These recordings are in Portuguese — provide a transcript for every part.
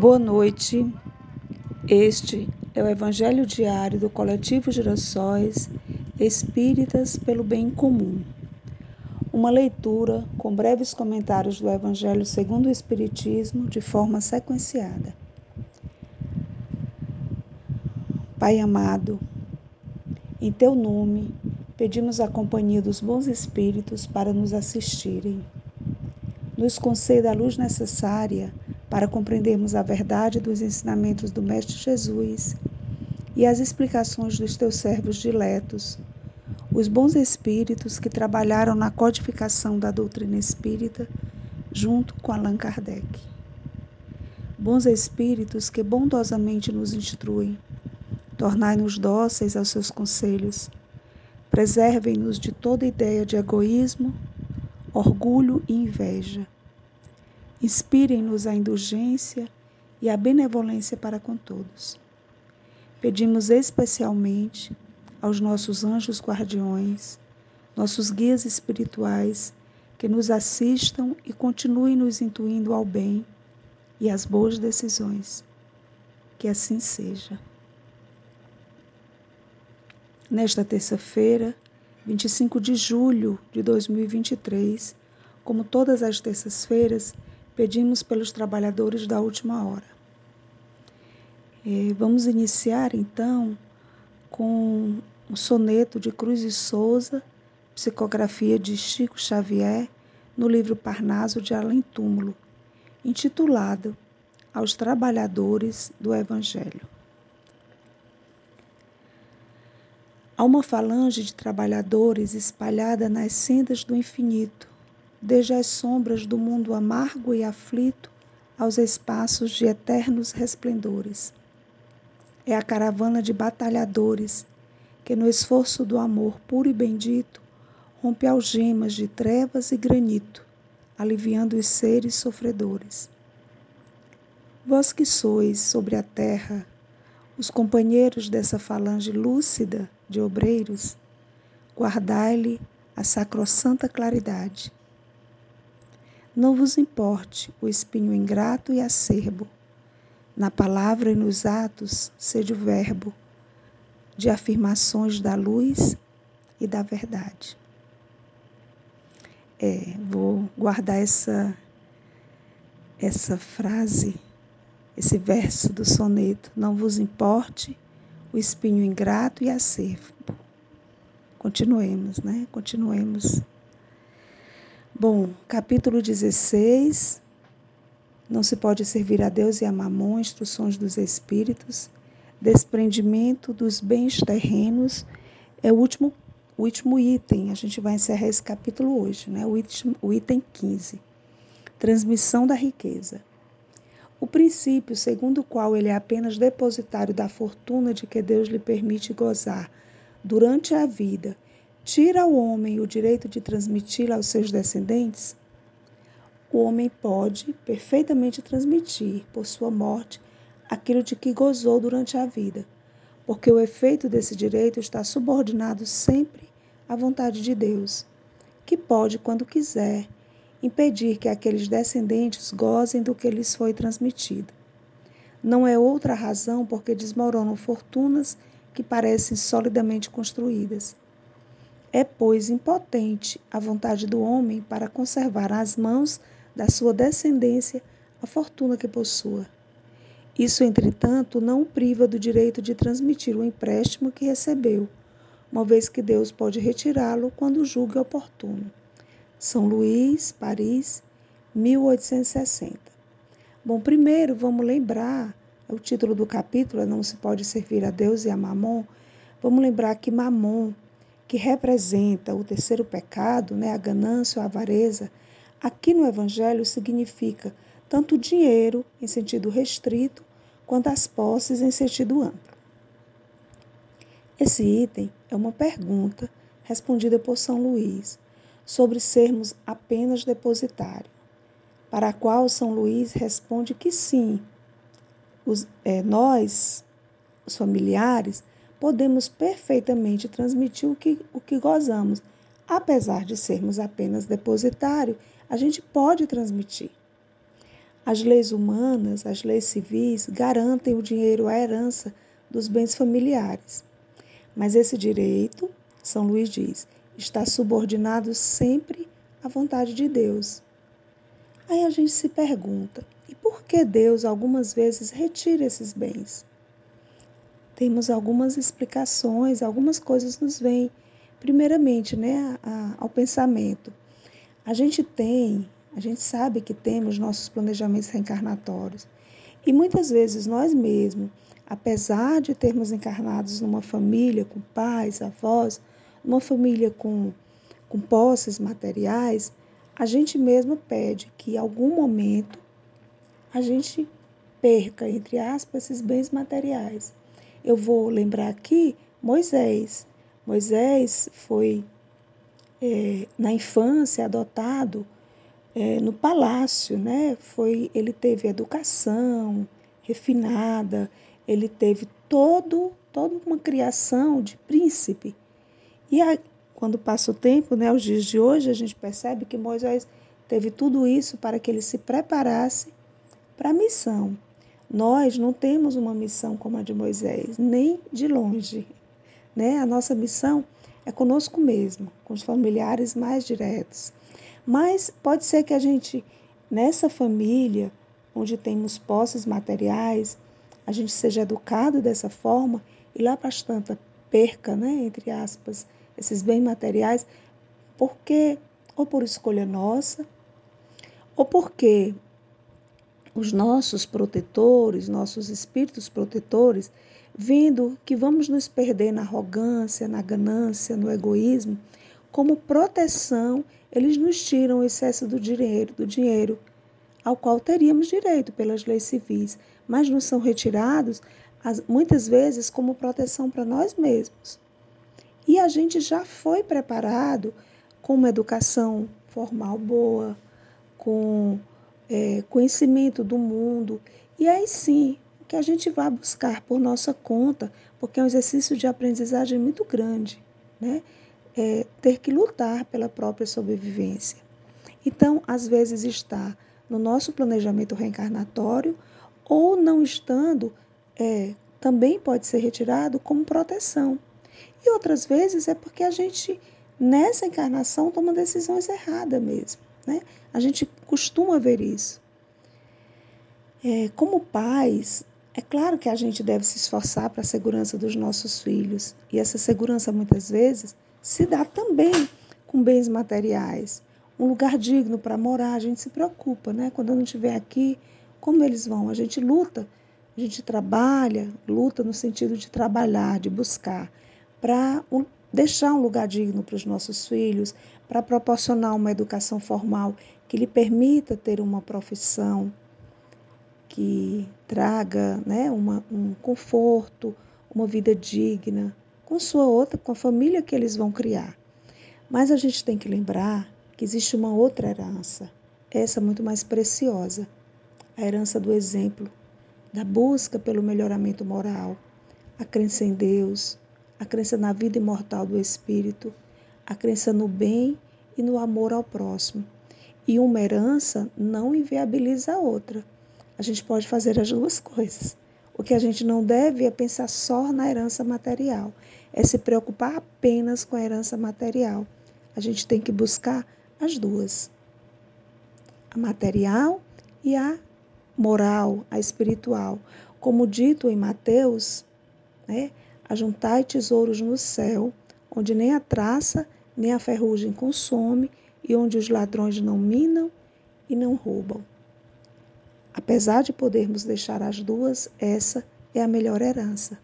Boa noite. Este é o Evangelho diário do Coletivo Girassóis Espíritas pelo Bem Comum. Uma leitura com breves comentários do Evangelho segundo o Espiritismo de forma sequenciada. Pai amado, em teu nome pedimos a companhia dos bons espíritos para nos assistirem. Nos conceda a luz necessária para compreendermos a verdade dos ensinamentos do Mestre Jesus e as explicações dos teus servos diletos, os bons espíritos que trabalharam na codificação da doutrina espírita junto com Allan Kardec. Bons espíritos que bondosamente nos instruem, tornai-nos dóceis aos seus conselhos, preservem-nos de toda ideia de egoísmo, orgulho e inveja Inspirem-nos a indulgência e a benevolência para com todos. Pedimos especialmente aos nossos anjos guardiões, nossos guias espirituais, que nos assistam e continuem nos intuindo ao bem e às boas decisões. Que assim seja. Nesta terça-feira, 25 de julho de 2023, como todas as terças-feiras, pedimos pelos trabalhadores da última hora. É, vamos iniciar então com o soneto de Cruz e Souza, psicografia de Chico Xavier, no livro Parnaso de Além Túmulo, intitulado Aos Trabalhadores do Evangelho. Há uma falange de trabalhadores espalhada nas sendas do infinito, desde as sombras do mundo amargo e aflito aos espaços de eternos resplendores. É a caravana de batalhadores que, no esforço do amor puro e bendito, rompe algemas de trevas e granito, aliviando os seres sofredores. Vós que sois sobre a terra os companheiros dessa falange lúcida de obreiros, guardai-lhe a sacrossanta claridade não vos importe o espinho ingrato e acerbo. Na palavra e nos atos, seja o verbo de afirmações da luz e da verdade. É, vou guardar essa essa frase, esse verso do soneto. Não vos importe o espinho ingrato e acerbo. Continuemos, né? Continuemos Bom, capítulo 16. Não se pode servir a Deus e a Mamon, instruções dos Espíritos. Desprendimento dos bens terrenos é o último, o último item. A gente vai encerrar esse capítulo hoje, né? o, item, o item 15. Transmissão da riqueza. O princípio segundo o qual ele é apenas depositário da fortuna de que Deus lhe permite gozar durante a vida tira ao homem o direito de transmiti-la aos seus descendentes, o homem pode perfeitamente transmitir, por sua morte, aquilo de que gozou durante a vida, porque o efeito desse direito está subordinado sempre à vontade de Deus, que pode, quando quiser, impedir que aqueles descendentes gozem do que lhes foi transmitido. Não é outra razão porque desmoronam fortunas que parecem solidamente construídas. É, pois, impotente a vontade do homem para conservar às mãos da sua descendência a fortuna que possua. Isso, entretanto, não o priva do direito de transmitir o empréstimo que recebeu, uma vez que Deus pode retirá-lo quando julgue oportuno. São Luís, Paris, 1860. Bom, primeiro vamos lembrar, o título do capítulo é Não se pode servir a Deus e a Mamon. Vamos lembrar que Mamon que representa o terceiro pecado, né, a ganância ou a avareza, aqui no Evangelho significa tanto o dinheiro em sentido restrito, quanto as posses em sentido amplo. Esse item é uma pergunta respondida por São Luís sobre sermos apenas depositário, para a qual São Luís responde que sim, os, é, nós, os familiares, podemos perfeitamente transmitir o que, o que gozamos. Apesar de sermos apenas depositário, a gente pode transmitir. As leis humanas, as leis civis, garantem o dinheiro à herança dos bens familiares. Mas esse direito, São Luís diz, está subordinado sempre à vontade de Deus. Aí a gente se pergunta: e por que Deus algumas vezes retira esses bens? Temos algumas explicações, algumas coisas nos vêm. Primeiramente, né, ao pensamento. A gente tem, a gente sabe que temos nossos planejamentos reencarnatórios. E muitas vezes nós mesmos, apesar de termos encarnados numa família com pais, avós, numa família com, com posses materiais, a gente mesmo pede que em algum momento a gente perca, entre aspas, esses bens materiais. Eu vou lembrar aqui Moisés. Moisés foi, é, na infância, adotado é, no palácio, né? Foi, ele teve educação refinada, ele teve todo, toda uma criação de príncipe. E a, quando passa o tempo, né, os dias de hoje, a gente percebe que Moisés teve tudo isso para que ele se preparasse para a missão. Nós não temos uma missão como a de Moisés, nem de longe. Né? A nossa missão é conosco mesmo, com os familiares mais diretos. Mas pode ser que a gente, nessa família, onde temos posses materiais, a gente seja educado dessa forma e lá para tanta perca, né, entre aspas, esses bens materiais, porque ou por escolha nossa, ou porque os nossos protetores, nossos espíritos protetores, vendo que vamos nos perder na arrogância, na ganância, no egoísmo, como proteção, eles nos tiram o excesso do dinheiro, do dinheiro ao qual teríamos direito pelas leis civis, mas nos são retirados muitas vezes como proteção para nós mesmos. E a gente já foi preparado com uma educação formal boa, com é, conhecimento do mundo. E aí sim, que a gente vai buscar por nossa conta, porque é um exercício de aprendizagem muito grande, né? É, ter que lutar pela própria sobrevivência. Então, às vezes está no nosso planejamento reencarnatório, ou não estando, é, também pode ser retirado como proteção. E outras vezes é porque a gente, nessa encarnação, toma decisões erradas mesmo. Né? A gente costuma ver isso. É, como pais, é claro que a gente deve se esforçar para a segurança dos nossos filhos. E essa segurança, muitas vezes, se dá também com bens materiais. Um lugar digno para morar, a gente se preocupa, né? Quando eu não estiver aqui, como eles vão? A gente luta, a gente trabalha, luta no sentido de trabalhar, de buscar para deixar um lugar digno para os nossos filhos, para proporcionar uma educação formal que lhe permita ter uma profissão que traga né, uma, um conforto, uma vida digna com sua outra, com a família que eles vão criar. Mas a gente tem que lembrar que existe uma outra herança, essa muito mais preciosa, a herança do exemplo, da busca pelo melhoramento moral, a crença em Deus, a crença na vida imortal do espírito, a crença no bem e no amor ao próximo. E uma herança não inviabiliza a outra. A gente pode fazer as duas coisas. O que a gente não deve é pensar só na herança material, é se preocupar apenas com a herança material. A gente tem que buscar as duas: a material e a moral, a espiritual. Como dito em Mateus, né, Ajuntai tesouros no céu, onde nem a traça nem a ferrugem consome, e onde os ladrões não minam e não roubam. Apesar de podermos deixar as duas, essa é a melhor herança.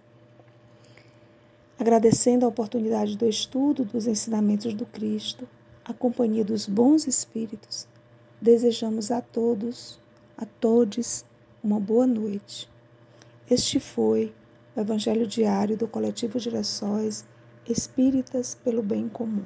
Agradecendo a oportunidade do estudo dos ensinamentos do Cristo, a companhia dos bons espíritos, desejamos a todos, a todos, uma boa noite. Este foi o Evangelho Diário do Coletivo Girassóis Espíritas pelo Bem Comum.